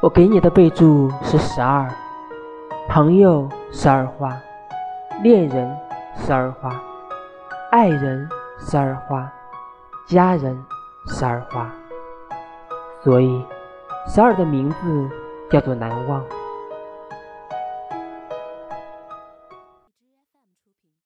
我给你的备注是十二。朋友十二花。恋人十二花。爱人十二花。家人十二花。所以十二的名字叫做难忘。